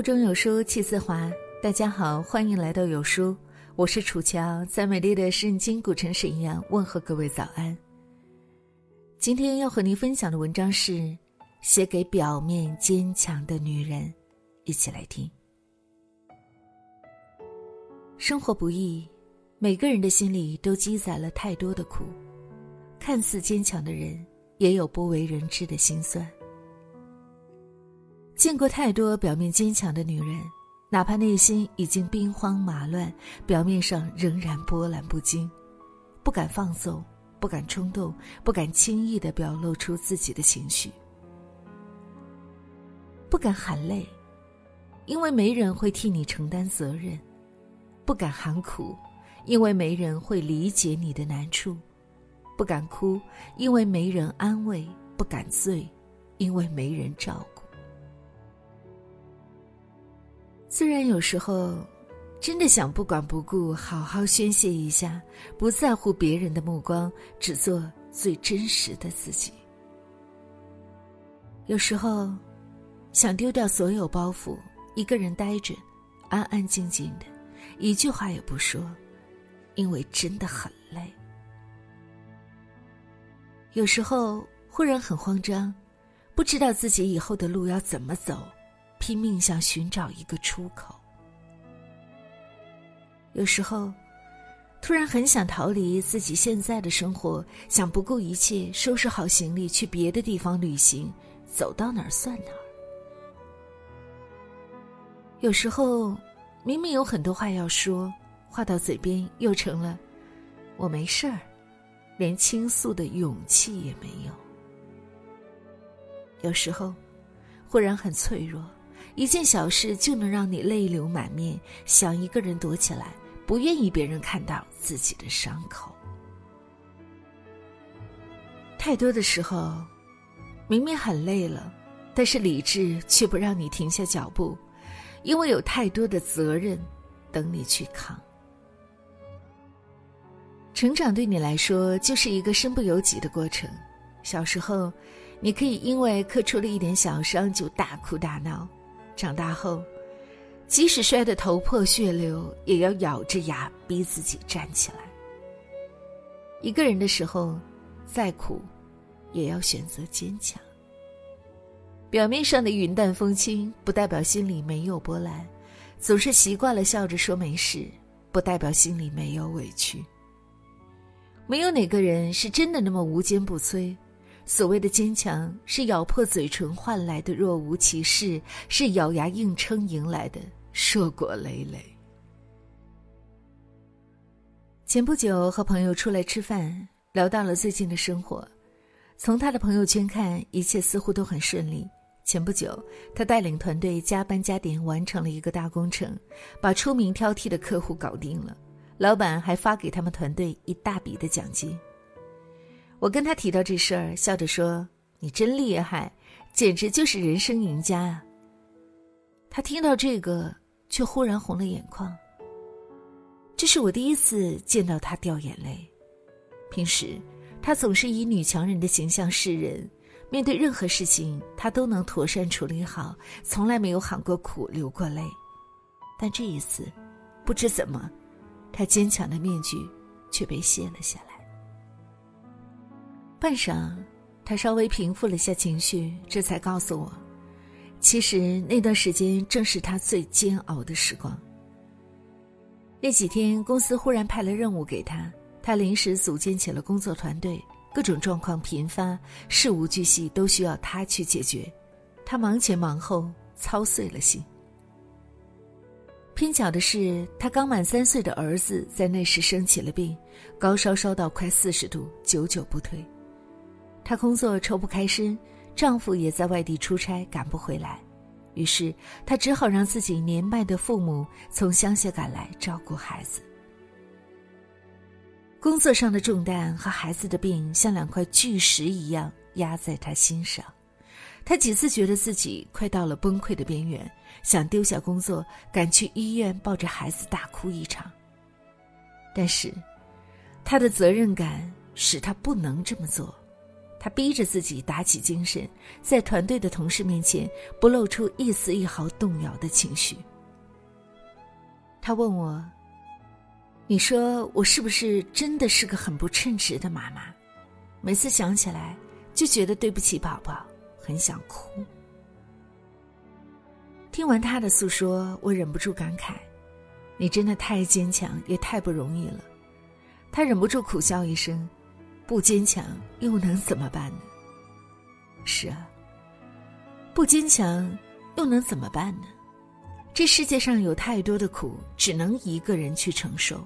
腹中有书气自华。大家好，欢迎来到有书，我是楚乔，在美丽的圣经古城沈阳问候各位早安。今天要和您分享的文章是写给表面坚强的女人，一起来听。生活不易，每个人的心里都积攒了太多的苦，看似坚强的人，也有不为人知的心酸。见过太多表面坚强的女人，哪怕内心已经兵荒马乱，表面上仍然波澜不惊，不敢放纵，不敢冲动，不敢轻易的表露出自己的情绪，不敢含泪，因为没人会替你承担责任；不敢喊苦，因为没人会理解你的难处；不敢哭，因为没人安慰；不敢醉，因为没人照顾。虽然有时候，真的想不管不顾，好好宣泄一下，不在乎别人的目光，只做最真实的自己。有时候，想丢掉所有包袱，一个人呆着，安安静静的，一句话也不说，因为真的很累。有时候忽然很慌张，不知道自己以后的路要怎么走。拼命想寻找一个出口。有时候，突然很想逃离自己现在的生活，想不顾一切收拾好行李去别的地方旅行，走到哪儿算哪儿。有时候，明明有很多话要说，话到嘴边又成了“我没事儿”，连倾诉的勇气也没有。有时候，忽然很脆弱。一件小事就能让你泪流满面，想一个人躲起来，不愿意别人看到自己的伤口。太多的时候，明明很累了，但是理智却不让你停下脚步，因为有太多的责任等你去扛。成长对你来说就是一个身不由己的过程。小时候，你可以因为磕出了一点小伤就大哭大闹。长大后，即使摔得头破血流，也要咬着牙逼自己站起来。一个人的时候，再苦，也要选择坚强。表面上的云淡风轻，不代表心里没有波澜；总是习惯了笑着说没事，不代表心里没有委屈。没有哪个人是真的那么无坚不摧。所谓的坚强，是咬破嘴唇换来的若无其事，是咬牙硬撑迎来的硕果累累。前不久和朋友出来吃饭，聊到了最近的生活。从他的朋友圈看，一切似乎都很顺利。前不久，他带领团队加班加点完成了一个大工程，把出名挑剔的客户搞定了，老板还发给他们团队一大笔的奖金。我跟他提到这事儿，笑着说：“你真厉害，简直就是人生赢家啊！”他听到这个，却忽然红了眼眶。这是我第一次见到他掉眼泪。平时，他总是以女强人的形象示人，面对任何事情，他都能妥善处理好，从来没有喊过苦、流过泪。但这一次，不知怎么，他坚强的面具却被卸了下来。半晌，他稍微平复了下情绪，这才告诉我，其实那段时间正是他最煎熬的时光。那几天，公司忽然派了任务给他，他临时组建起了工作团队，各种状况频发，事无巨细都需要他去解决，他忙前忙后，操碎了心。偏巧的是，他刚满三岁的儿子在那时生起了病，高烧烧到快四十度，久久不退。她工作抽不开身，丈夫也在外地出差赶不回来，于是她只好让自己年迈的父母从乡下赶来照顾孩子。工作上的重担和孩子的病像两块巨石一样压在她心上，她几次觉得自己快到了崩溃的边缘，想丢下工作赶去医院抱着孩子大哭一场。但是，她的责任感使她不能这么做。他逼着自己打起精神，在团队的同事面前不露出一丝一毫动摇的情绪。他问我：“你说我是不是真的是个很不称职的妈妈？每次想起来就觉得对不起宝宝，很想哭。”听完他的诉说，我忍不住感慨：“你真的太坚强，也太不容易了。”他忍不住苦笑一声。不坚强又能怎么办呢？是啊，不坚强又能怎么办呢？这世界上有太多的苦，只能一个人去承受。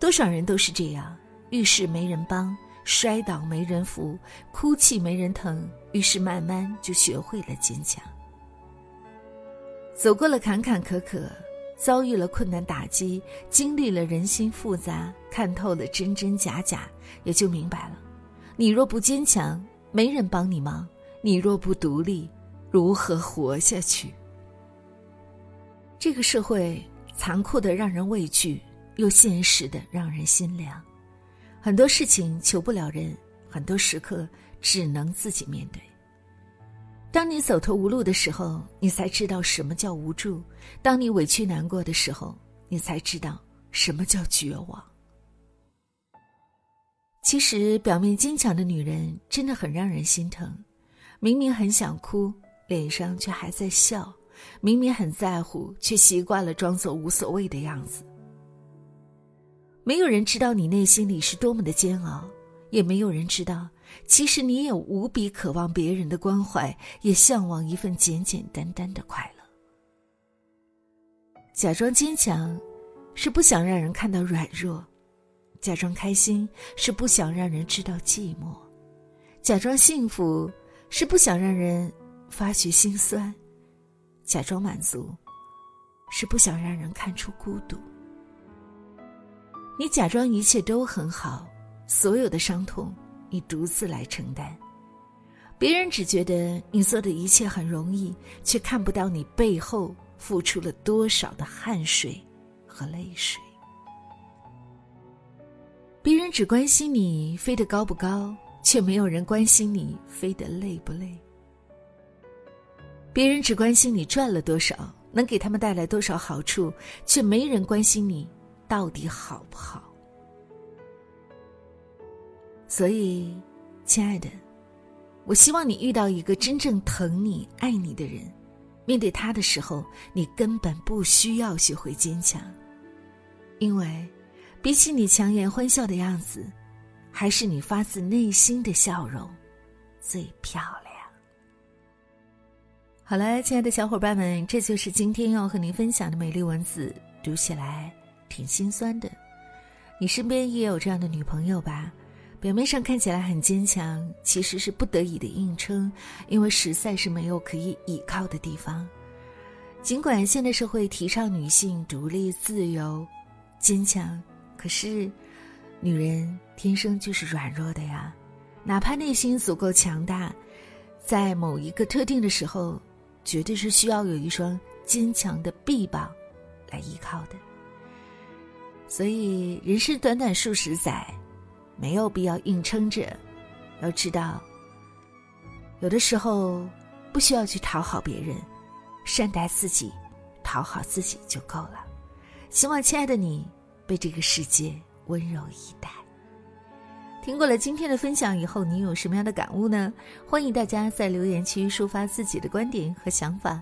多少人都是这样，遇事没人帮，摔倒没人扶，哭泣没人疼，于是慢慢就学会了坚强。走过了坎坎坷坷。遭遇了困难打击，经历了人心复杂，看透了真真假假，也就明白了：你若不坚强，没人帮你忙；你若不独立，如何活下去？这个社会残酷的让人畏惧，又现实的让人心凉。很多事情求不了人，很多时刻只能自己面对。当你走投无路的时候，你才知道什么叫无助；当你委屈难过的时候，你才知道什么叫绝望。其实，表面坚强的女人真的很让人心疼。明明很想哭，脸上却还在笑；明明很在乎，却习惯了装作无所谓的样子。没有人知道你内心里是多么的煎熬，也没有人知道。其实你也无比渴望别人的关怀，也向往一份简简单单的快乐。假装坚强，是不想让人看到软弱；假装开心，是不想让人知道寂寞；假装幸福，是不想让人发觉心酸；假装满足，是不想让人看出孤独。你假装一切都很好，所有的伤痛。你独自来承担，别人只觉得你做的一切很容易，却看不到你背后付出了多少的汗水和泪水。别人只关心你飞得高不高，却没有人关心你飞得累不累。别人只关心你赚了多少，能给他们带来多少好处，却没人关心你到底好不好。所以，亲爱的，我希望你遇到一个真正疼你、爱你的人。面对他的时候，你根本不需要学会坚强，因为比起你强颜欢笑的样子，还是你发自内心的笑容最漂亮。好了，亲爱的小伙伴们，这就是今天要和您分享的美丽文字，读起来挺心酸的。你身边也有这样的女朋友吧？表面上看起来很坚强，其实是不得已的硬撑，因为实在是没有可以倚靠的地方。尽管现代社会提倡女性独立、自由、坚强，可是女人天生就是软弱的呀。哪怕内心足够强大，在某一个特定的时候，绝对是需要有一双坚强的臂膀来依靠的。所以，人生短短数十载。没有必要硬撑着，要知道，有的时候不需要去讨好别人，善待自己，讨好自己就够了。希望亲爱的你被这个世界温柔以待。听过了今天的分享以后，你有什么样的感悟呢？欢迎大家在留言区抒发自己的观点和想法。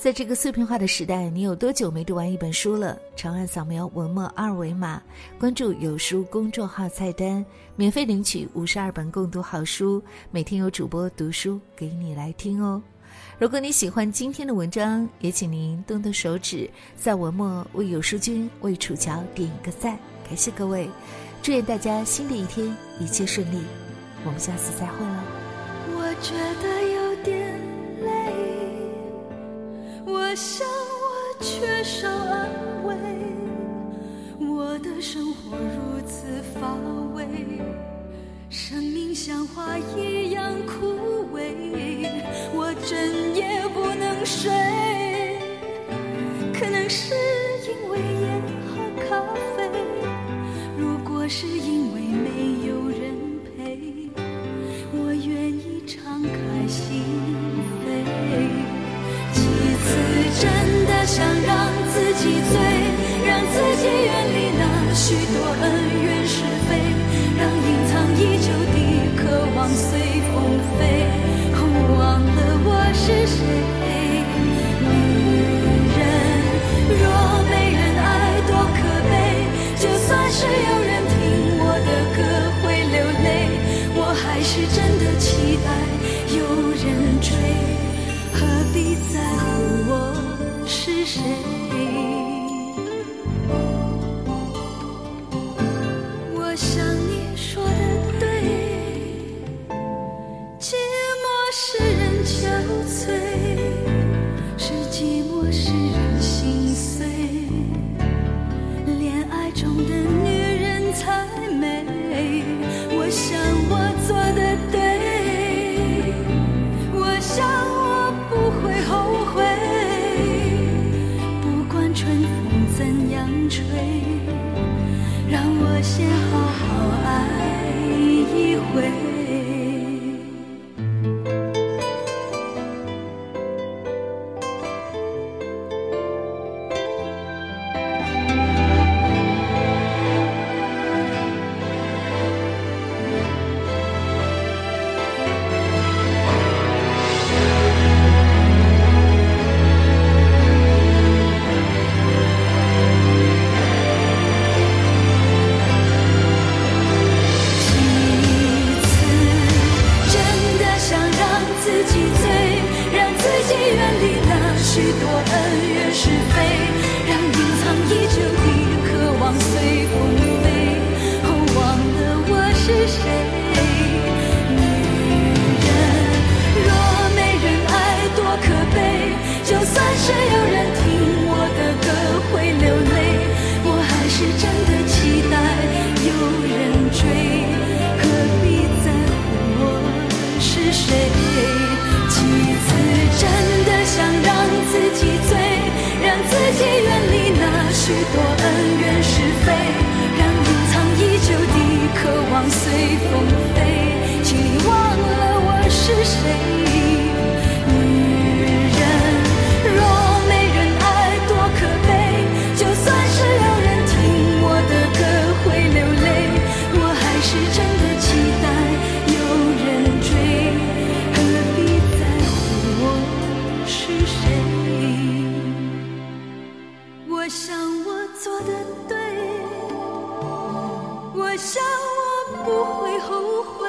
在这个碎片化的时代，你有多久没读完一本书了？长按扫描文末二维码，关注有书公众号菜单，免费领取五十二本共读好书，每天有主播读书给你来听哦。如果你喜欢今天的文章，也请您动动手指，在文末为有书君、为楚乔点一个赞，感谢各位！祝愿大家新的一天一切顺利，我们下次再会了。我觉得我想我缺少安慰，我的生活如此乏味，生命像花一样枯萎，我整夜不能睡，可能是因为烟和咖啡，如果是因是真的期待有人追何必在乎我是谁？不会后悔。